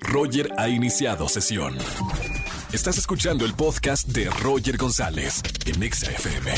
Roger ha iniciado sesión. Estás escuchando el podcast de Roger González en Exa FM.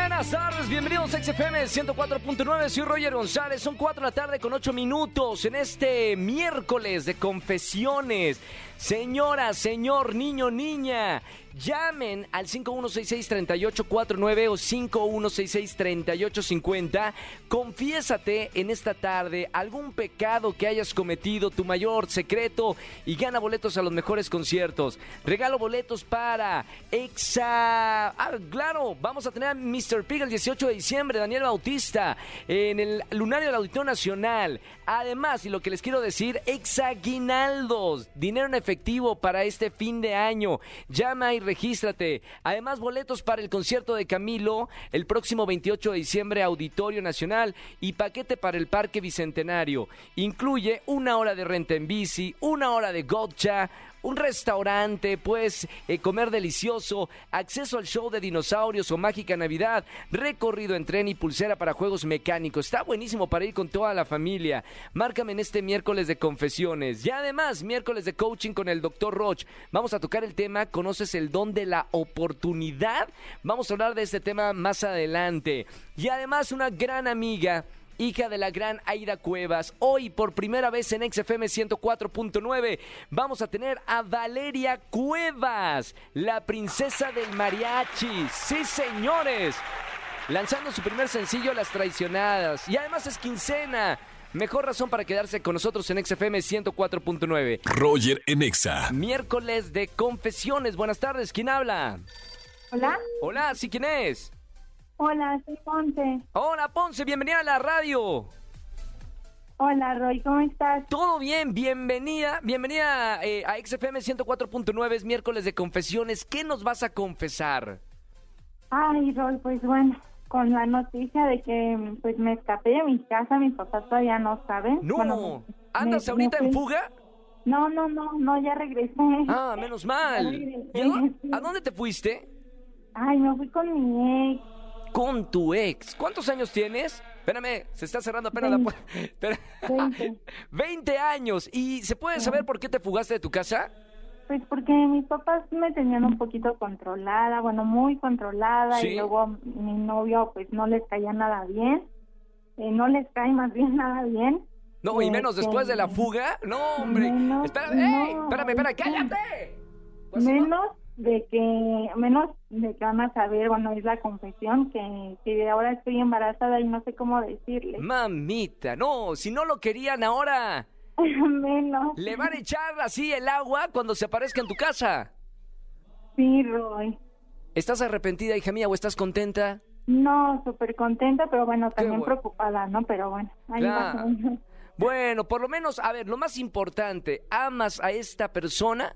Buenas tardes, bienvenidos a XFM 104.9, soy Roger González, son 4 de la tarde con 8 minutos en este miércoles de confesiones. Señora, señor, niño, niña, llamen al 5166-3849 o 5166-3850. Confiésate en esta tarde algún pecado que hayas cometido, tu mayor secreto, y gana boletos a los mejores conciertos. Regalo boletos para Exa. Ah, claro, vamos a tener a Mr. Pig el 18 de diciembre, Daniel Bautista, en el Lunario del Auditorio Nacional. Además, y lo que les quiero decir, Exaguinaldos, dinero en efectivo para este fin de año. Llama y regístrate. Además, boletos para el concierto de Camilo el próximo 28 de diciembre, Auditorio Nacional y paquete para el Parque Bicentenario. Incluye una hora de renta en bici, una hora de gotcha, un restaurante, pues eh, comer delicioso, acceso al show de dinosaurios o mágica Navidad, recorrido en tren y pulsera para juegos mecánicos. Está buenísimo para ir con toda la familia. Márcame en este miércoles de confesiones. Y además, miércoles de coaching con el doctor Roch. Vamos a tocar el tema, ¿conoces el don de la oportunidad? Vamos a hablar de este tema más adelante. Y además, una gran amiga hija de la gran Aida Cuevas. Hoy, por primera vez en XFM 104.9, vamos a tener a Valeria Cuevas, la princesa del mariachi. Sí, señores. Lanzando su primer sencillo, Las Traicionadas. Y además es quincena. Mejor razón para quedarse con nosotros en XFM 104.9. Roger en Exa. Miércoles de confesiones. Buenas tardes, ¿quién habla? Hola. Hola, ¿sí quién es? Hola, soy Ponce. Hola, Ponce, bienvenida a la radio. Hola, Roy, ¿cómo estás? Todo bien, bienvenida, bienvenida eh, a XFM 104.9, es miércoles de confesiones. ¿Qué nos vas a confesar? Ay, Roy, pues bueno, con la noticia de que pues me escapé de mi casa, mis papás todavía no saben. No, Bueno, ¿andas me- ahorita me en fuga? No, no, no, no, ya regresé. Ah, menos mal. ¿Y a, a dónde te fuiste? Ay, me fui con mi ex. Con tu ex. ¿Cuántos años tienes? Espérame, se está cerrando apenas la Veinte. puerta. Espera. Veinte. 20 años. ¿Y se puede saber por qué te fugaste de tu casa? Pues porque mis papás me tenían un poquito controlada, bueno, muy controlada, Sí. y luego mi novio pues no les caía nada bien, eh, no les cae más bien nada bien. No, y menos Este, después de la fuga. No, hombre. Espérame, ¡ey! no, espérame, espérame, cállate. Pues, no. menos de que menos de que van a saber bueno es la confesión que, que ahora estoy embarazada y no sé cómo decirle Mamita, no, si no lo querían ahora, menos le van a echar así el agua cuando se aparezca en tu casa. sí Roy ¿Estás arrepentida, hija mía, o estás contenta? no súper contenta pero bueno también bueno. preocupada no pero bueno ahí Claro. menos. Bueno, por lo menos, a ver, lo más importante, ¿amas a esta persona?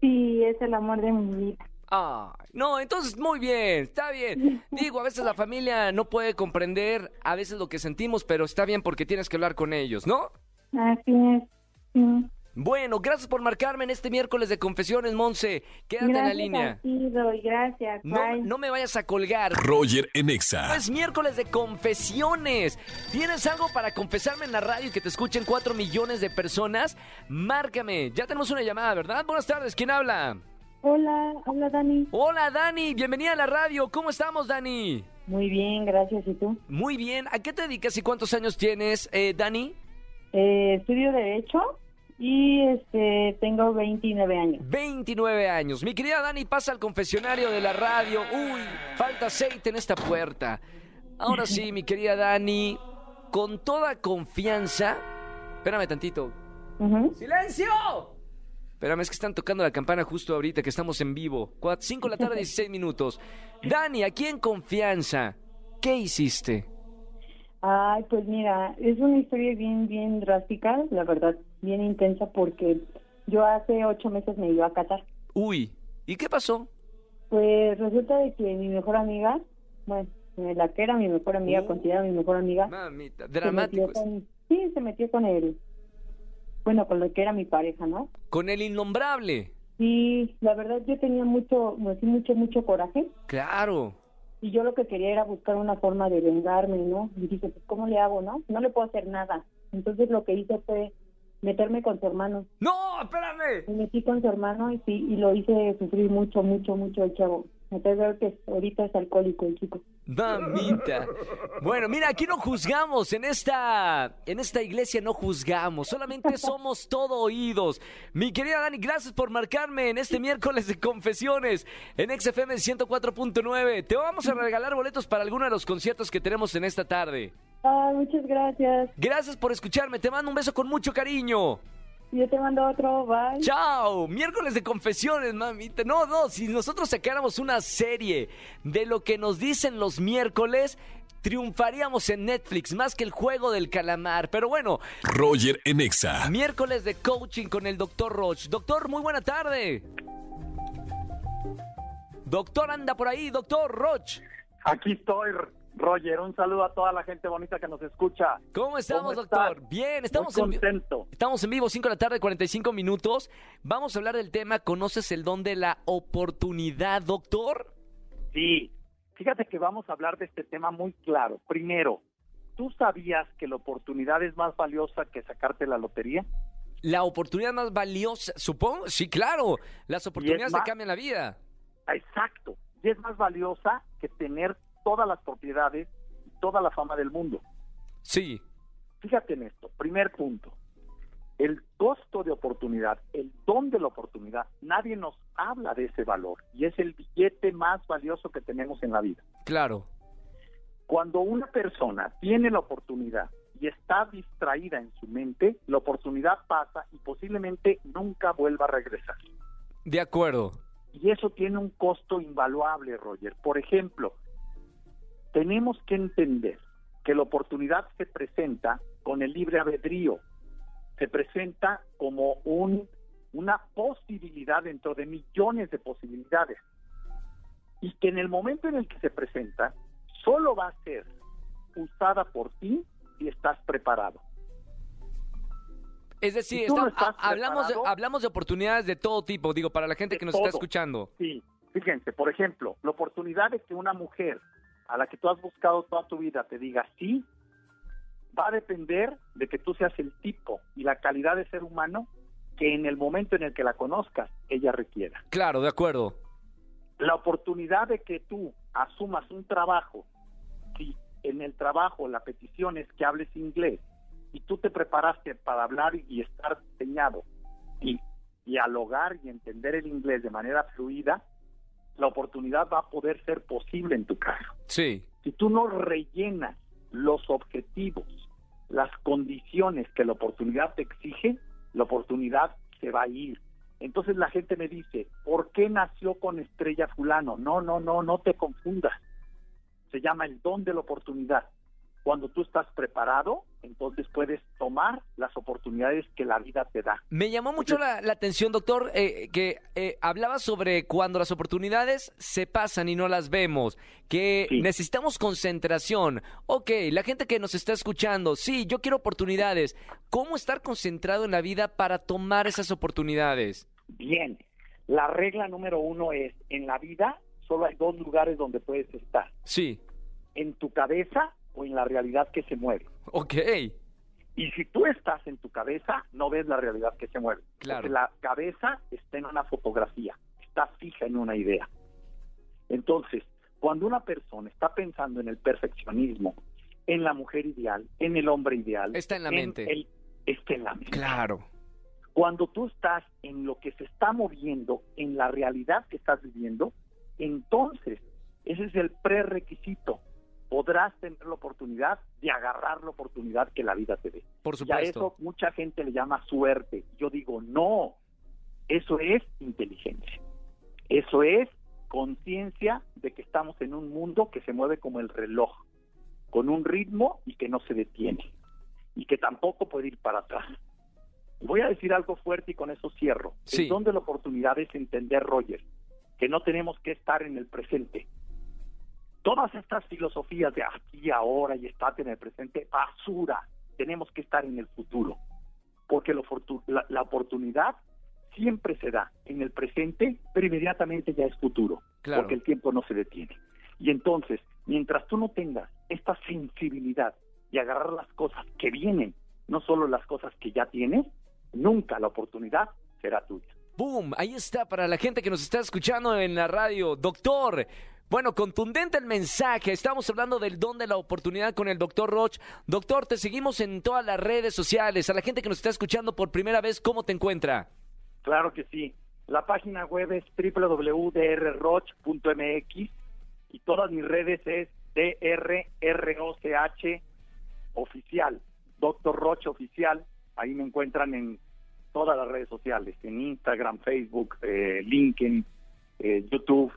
Sí es el amor de mi vida Ay, no, entonces muy bien, está bien. Digo, a veces la familia no puede comprender a veces lo que sentimos, pero está bien porque tienes que hablar con ellos, ¿no? así es sí. Bueno, gracias por marcarme en este miércoles de confesiones, Monse. Quédate en la línea. Roy, gracias No, no me vayas a colgar. Roger en Exa. Es miércoles de confesiones. ¿Tienes algo para confesarme en la radio y que te escuchen cuatro millones de personas? Márcame. Ya tenemos una llamada, ¿verdad? Buenas tardes. ¿Quién habla? hola hola Dani Hola, Dani. Bienvenida a la radio. ¿Cómo estamos, Dani? muy bien gracias y tú Muy bien. ¿A qué te dedicas y cuántos años tienes, eh, Dani? Eh, estudio Derecho y este tengo 29 años. 29 años. Mi querida Dani pasa al confesionario de la radio. Uy, falta aceite en esta puerta. Ahora sí, mi querida Dani, con toda confianza. Espérame tantito. Ujú. ¡Silencio! Espérame, es que están tocando la campana justo ahorita que estamos en vivo. 5 de la tarde, 16 minutos. Dani, aquí en confianza, ¿qué hiciste? Ay, pues mira, es una historia bien, bien drástica, la verdad, bien intensa porque yo hace ocho meses me iba a Qatar. Uy, ¿y qué pasó? Pues resulta de que mi mejor amiga, bueno, eh, la que era mi mejor amiga, Uh. considera mi mejor amiga, Mamita, se dramático. con, sí, se metió con él, bueno, con lo que era mi pareja, ¿no? Con el innombrable. Y la verdad yo tenía mucho, mucho, mucho, mucho coraje Claro. y yo lo que quería era buscar una forma de vengarme, ¿no? Y dije, pues, ¿cómo le hago, no? No le puedo hacer nada. Entonces lo que hice fue meterme con su hermano. ¡No, espérame! Me metí con su hermano y sí, y lo hice sufrir mucho, mucho, mucho el chavo. Veo que ahorita es alcohólico el chico. Mamita. Bueno, mira, aquí no juzgamos, en esta, en esta iglesia no juzgamos, solamente somos todo oídos. Mi querida Dani, gracias por marcarme en este miércoles de confesiones en XFM 104.9. Te vamos a regalar boletos para alguno de los conciertos que tenemos en esta tarde. Ay, muchas gracias. Gracias por escucharme, te mando un beso con mucho cariño. Yo te mando otro, bye. Chao, miércoles de confesiones, mamita. No, no, si nosotros sacáramos una serie de lo que nos dicen los miércoles, triunfaríamos en Netflix más que el juego del calamar. Pero bueno, Roger en Exa. miércoles de coaching con el doctor Roch. Doctor, muy buena tarde. Doctor, anda por ahí, doctor Roch. Aquí estoy, Roger. Un saludo a toda la gente bonita que nos escucha. ¿Cómo estamos, ¿Cómo doctor? Bien, estamos Muy en contento. Estamos en vivo, 5 de la tarde, 45 minutos. Vamos a hablar del tema, ¿conoces el don de la oportunidad, doctor? Sí, fíjate que vamos a hablar de este tema muy claro. Primero, ¿tú sabías que la oportunidad es más valiosa que sacarte la lotería? La oportunidad más valiosa, supongo, sí, claro. Las oportunidades te cambian la vida. Exacto. Y es más valiosa que tener todas las propiedades y toda la fama del mundo. Sí, Fíjate en esto. Primer punto. El costo de oportunidad, el don de la oportunidad, nadie nos habla de ese valor y es el billete más valioso que tenemos en la vida. claro. Cuando una persona tiene la oportunidad y está distraída en su mente, la oportunidad pasa y posiblemente nunca vuelva a regresar. De acuerdo. Y eso tiene un costo invaluable, Roger. Por ejemplo, tenemos que entender que la oportunidad se presenta con el libre albedrío, se presenta como un, una posibilidad dentro de millones de posibilidades. Y que en el momento en el que se presenta, solo va a ser usada por ti si estás preparado. Es decir, Si no hablamos, de, preparado- hablamos de oportunidades de todo tipo, digo, para la gente que nos está escuchando. Sí, fíjense, por ejemplo, la oportunidad de que una mujer a la que tú has buscado toda tu vida te diga sí, va a depender de que tú seas el tipo y la calidad de ser humano que en el momento en el que la conozcas, ella requiera. Claro, de acuerdo. La oportunidad de que tú asumas un trabajo, si en el trabajo la petición es que hables inglés y tú te preparaste para hablar y estar diseñado y dialogar y entender el inglés de manera fluida, la oportunidad va a poder ser posible en tu caso. Sí, Si tú no rellenas los objetivos, las condiciones que la oportunidad te exige, la oportunidad se va a ir. Entonces la gente me dice, ¿por qué nació con estrella fulano? No, no, no, no te confundas. Se llama el don de la oportunidad. Cuando tú estás preparado, entonces puedes tomar las oportunidades que la vida te da. Me llamó mucho la, la atención, doctor, eh, que eh, hablaba sobre cuando las oportunidades se pasan y no las vemos, que Sí. necesitamos concentración. Ok, la gente que nos está escuchando, sí, yo quiero oportunidades. ¿Cómo estar concentrado en la vida para tomar esas oportunidades? Bien, la regla número uno es, en la vida solo hay dos lugares donde puedes estar, Sí, en tu cabeza o en la realidad que se mueve. ok, Y si tú estás en tu cabeza, no ves la realidad que se mueve. Claro. Porque la cabeza está en una fotografía, está fija en una idea. Entonces, cuando una persona está pensando en el perfeccionismo, en la mujer ideal, en el hombre ideal, Está en la mente. el- está en la mente. claro. Cuando tú estás en lo que se está moviendo, en la realidad que estás viviendo, entonces ese es el prerequisito. Podrás tener la oportunidad de agarrar la oportunidad que la vida te dé. Por Y a supuesto. eso mucha gente le llama suerte. Yo digo, no, eso es inteligencia. Eso es conciencia de que estamos en un mundo que se mueve como el reloj, con un ritmo y que no se detiene, y que tampoco puede ir para atrás. Voy a decir algo fuerte y con eso cierro. Sí. El don de la oportunidad es entender, Roger, que no tenemos que estar en el presente. Todas estas filosofías de aquí, ahora y estate en el presente, basura. Tenemos que estar en el futuro. Porque lo la, la oportunidad siempre se da en el presente, pero inmediatamente ya es futuro. Claro. Porque el tiempo no se detiene. Y entonces, mientras tú no tengas esta sensibilidad y agarrar las cosas que vienen, no solo las cosas que ya tienes, nunca la oportunidad será tuya. ¡Boom! Ahí está para la gente que nos está escuchando en la radio. Doctor, bueno, contundente el mensaje. Estamos hablando del don de la oportunidad con el doctor Roch. Doctor, te seguimos en todas las redes sociales. A la gente que nos está escuchando por primera vez, ¿cómo te encuentra? Claro que sí. La página web es www.drroch.mx y todas mis redes es DRROCH oficial, Doctor Roch oficial. Ahí me encuentran en todas las redes sociales, en Instagram, Facebook, eh, LinkedIn, eh, YouTube,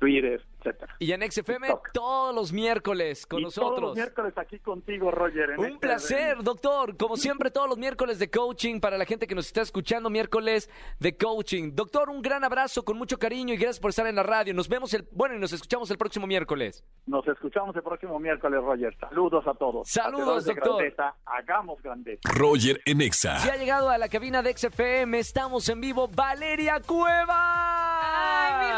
Twitter, etcétera. Y en XFM todos los miércoles con nosotros. Todos los miércoles aquí contigo, Roger. Un placer, doctor. Como siempre, todos los miércoles de coaching para la gente que nos está escuchando, miércoles de coaching. Doctor, un gran abrazo con mucho cariño y gracias por estar en la radio. Nos vemos el, bueno, y nos escuchamos el próximo miércoles. Nos escuchamos el próximo miércoles, Roger. Saludos a todos. Saludos, doctor. hagamos grandeza. Roger Enexa. Si ha llegado a la cabina de XFM, estamos en vivo. Valeria Cueva.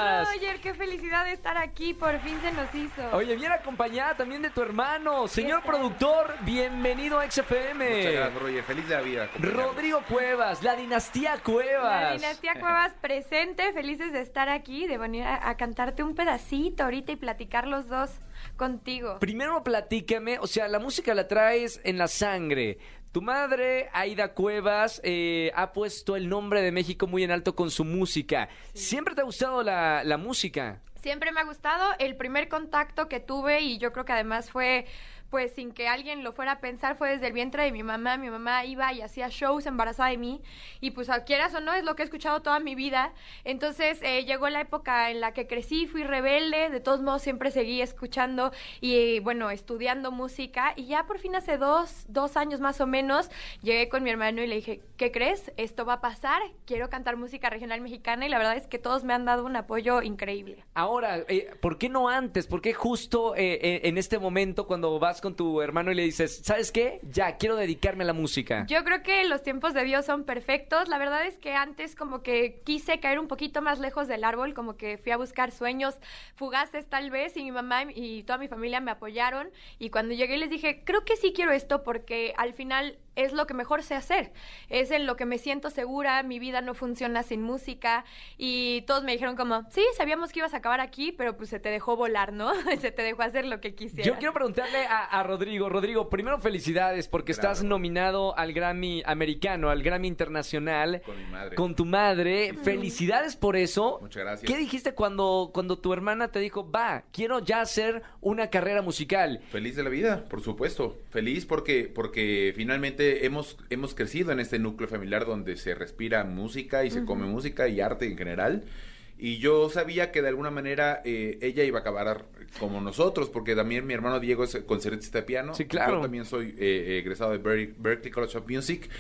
Mi Roger, qué felicidad de estar aquí, por fin se nos hizo. Oye, bien acompañada también de tu hermano, señor productor, bienvenido a XFM. Muchas gracias, Roger, feliz de la vida. Rodrigo Cuevas, la dinastía Cuevas. La dinastía Cuevas presente, felices de estar aquí, de venir a, a cantarte un pedacito ahorita y platicar los dos contigo. Primero platícame, o sea, la música la traes en la sangre. Tu madre, Aida Cuevas, eh, ha puesto el nombre de México muy en alto con su música. ¿Siempre te ha gustado la, la música? Siempre me ha gustado. El primer contacto que tuve, y yo creo que además fue pues sin que alguien lo fuera a pensar, fue desde el vientre de mi mamá. Mi mamá iba y hacía shows embarazada de mí y pues quieras o no, es lo que he escuchado toda mi vida. Entonces eh, llegó la época en la que crecí, fui rebelde, de todos modos siempre seguí escuchando y bueno, estudiando música y ya por fin hace dos, dos años más o menos llegué con mi hermano y le dije, ¿qué crees? Esto va a pasar, quiero cantar música regional mexicana y la verdad es que todos me han dado un apoyo increíble. Ahora, eh, ¿por qué no antes? ¿Por qué justo eh, en este momento cuando vas con tu hermano y le dices, ¿sabes qué? Ya, quiero dedicarme a la música. Yo creo que los tiempos de Dios son perfectos. La verdad es que antes como que quise caer un poquito más lejos del árbol, como que fui a buscar sueños fugaces tal vez y mi mamá y toda mi familia me apoyaron y cuando llegué les dije, creo que sí quiero esto porque al final es lo que mejor sé hacer, es en lo que me siento segura, mi vida no funciona sin música y todos me dijeron como, sí, sabíamos que ibas a acabar aquí, pero pues se te dejó volar, ¿no? se te dejó hacer lo que quisieras. Yo quiero preguntarle a, Rodrigo, Rodrigo, primero felicidades porque estás nominado al Grammy americano, al Grammy internacional. Con mi madre. Con tu madre, felicidades por eso. Muchas gracias. ¿Qué dijiste cuando, cuando tu hermana te dijo, va, quiero ya hacer una carrera musical? Feliz de la vida, por supuesto. Feliz porque, porque finalmente hemos, hemos crecido en este núcleo familiar donde se respira música y se come música y arte en general. Y yo sabía que de alguna manera eh, ella iba a acabar como nosotros, porque también mi hermano Diego es concertista de piano. Sí, claro. Yo también soy eh, egresado de Berkeley College of Music.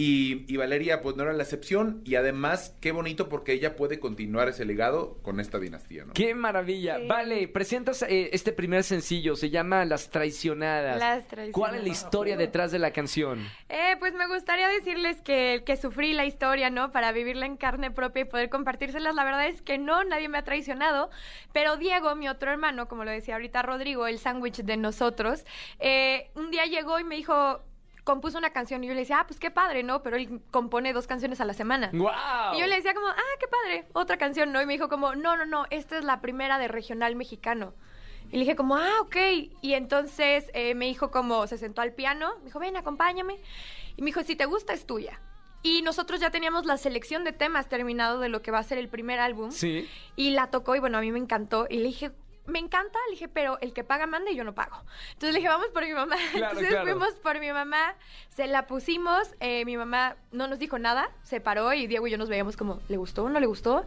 Y, Valeria, pues no era la excepción. Y además, qué bonito porque ella puede continuar ese legado con esta dinastía, ¿no? ¡Qué maravilla! Vale, presentas eh, este primer sencillo, se llama Las Traicionadas. Las Traicionadas. ¿Cuál es la historia detrás de la canción? Eh, pues me gustaría decirles que, que sufrí la historia, ¿no? Para vivirla en carne propia y poder compartírselas. La verdad es que no, nadie me ha traicionado. Pero Diego, mi otro hermano, como lo decía ahorita Rodrigo, el sándwich de nosotros, eh, un día llegó y me dijo, compuso una canción y yo le decía, ah, pues qué padre, ¿no? Pero él compone dos canciones a la semana. ¡Wow! Y yo le decía como, ah, qué padre, otra canción, ¿no? Y me dijo como, no, no, no, esta es la primera de regional mexicano. Y le dije como, ah, ok. Y entonces eh, me dijo como, se sentó al piano, me dijo, ven, acompáñame. Y me dijo, si te gusta, es tuya. Y nosotros ya teníamos la selección de temas terminado de lo que va a ser el primer álbum. Sí. Y la tocó y bueno, a mí me encantó. Y le dije, me encanta, le dije, pero el que paga manda y yo no pago. Entonces le dije, vamos por mi mamá. Entonces fuimos por mi mamá, se la pusimos, eh, mi mamá no nos dijo nada, se paró y Diego y yo nos veíamos como, ¿le gustó o no le gustó?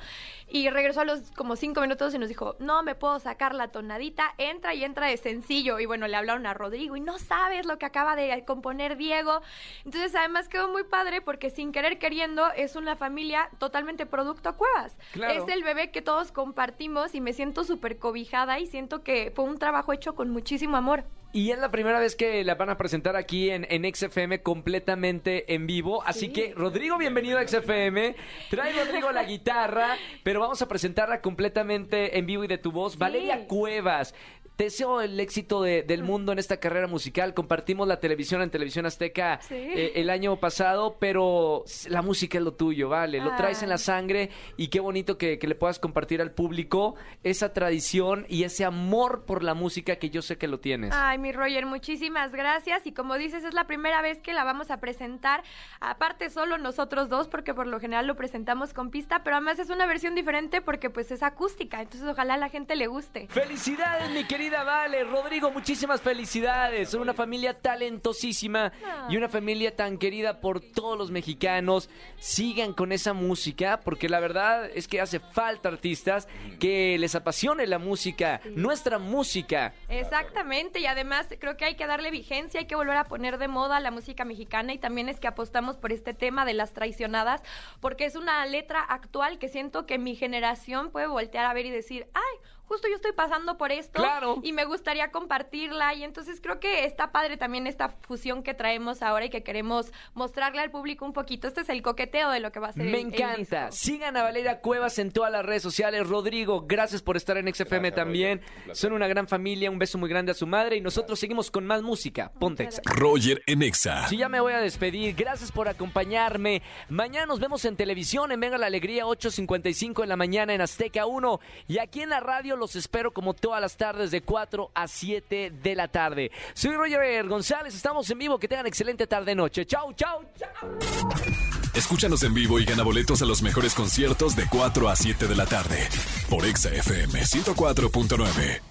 Y regresó a los como cinco minutos y nos dijo, no me puedo sacar la tonadita, entra y entra de sencillo. Y bueno, le hablaron a Rodrigo y no sabes lo que acaba de componer Diego. Entonces además quedó muy padre porque sin querer queriendo es una familia totalmente producto Cuevas. Es el bebé que todos compartimos y me siento súper cobijada y siento que fue un trabajo hecho con muchísimo amor. Y es la primera vez que la van a presentar aquí en, en XFM completamente en vivo. Así que, Rodrigo, bienvenido a XFM. Trae Rodrigo la guitarra, pero vamos a presentarla completamente en vivo y de tu voz. Valeria Cuevas. Te deseo el éxito del mundo en esta carrera musical. Compartimos la televisión en Televisión Azteca eh, el año pasado, pero la música es lo tuyo, ¿vale? Lo traes en la sangre y qué bonito que, que le puedas compartir al público esa tradición y ese amor por la música que yo sé que lo tienes. Ay, mi Roger, muchísimas gracias. Y como dices, es la primera vez que la vamos a presentar. Aparte, solo nosotros dos, porque por lo general lo presentamos con pista, pero además es una versión diferente porque pues es acústica. Entonces, ojalá a la gente le guste. Felicidades, mi querida Vale. Rodrigo, muchísimas felicidades. Son una familia talentosísima y una familia tan querida por todos los mexicanos. Sigan con esa música, porque la verdad es que hace falta artistas que les apasione la música, nuestra música. Exactamente, y además creo que hay que darle vigencia, hay que volver a poner de moda la música mexicana y también es que apostamos por este tema de las traicionadas, porque es una letra actual que siento que mi generación puede voltear a ver y decir, ay, justo yo estoy pasando por esto y me gustaría compartirla y entonces creo que está padre también esta fusión que traemos ahora y que queremos mostrarle al público un poquito. Este es el coqueteo de lo que va a ser. Me encanta. Sigan a Valeria Cuevas en todas las redes sociales. Rodrigo, gracias por estar en XFM también. Son una gran familia. Un beso muy grande a su madre y nosotros seguimos con más música. Ponte Roger en Exa. Sí, ya me voy a despedir. Gracias por acompañarme. Mañana nos vemos en televisión en Venga la Alegría 8.55 en la mañana en Azteca 1 y aquí en la radio los espero como todas las tardes de 4 a 7 de la tarde. Soy Roger González, estamos en vivo. Que tengan excelente tarde-noche. Chau, chau, chau. Escúchanos en vivo y gana boletos a los mejores conciertos de 4 a 7 de la tarde por Exa FM 104.9.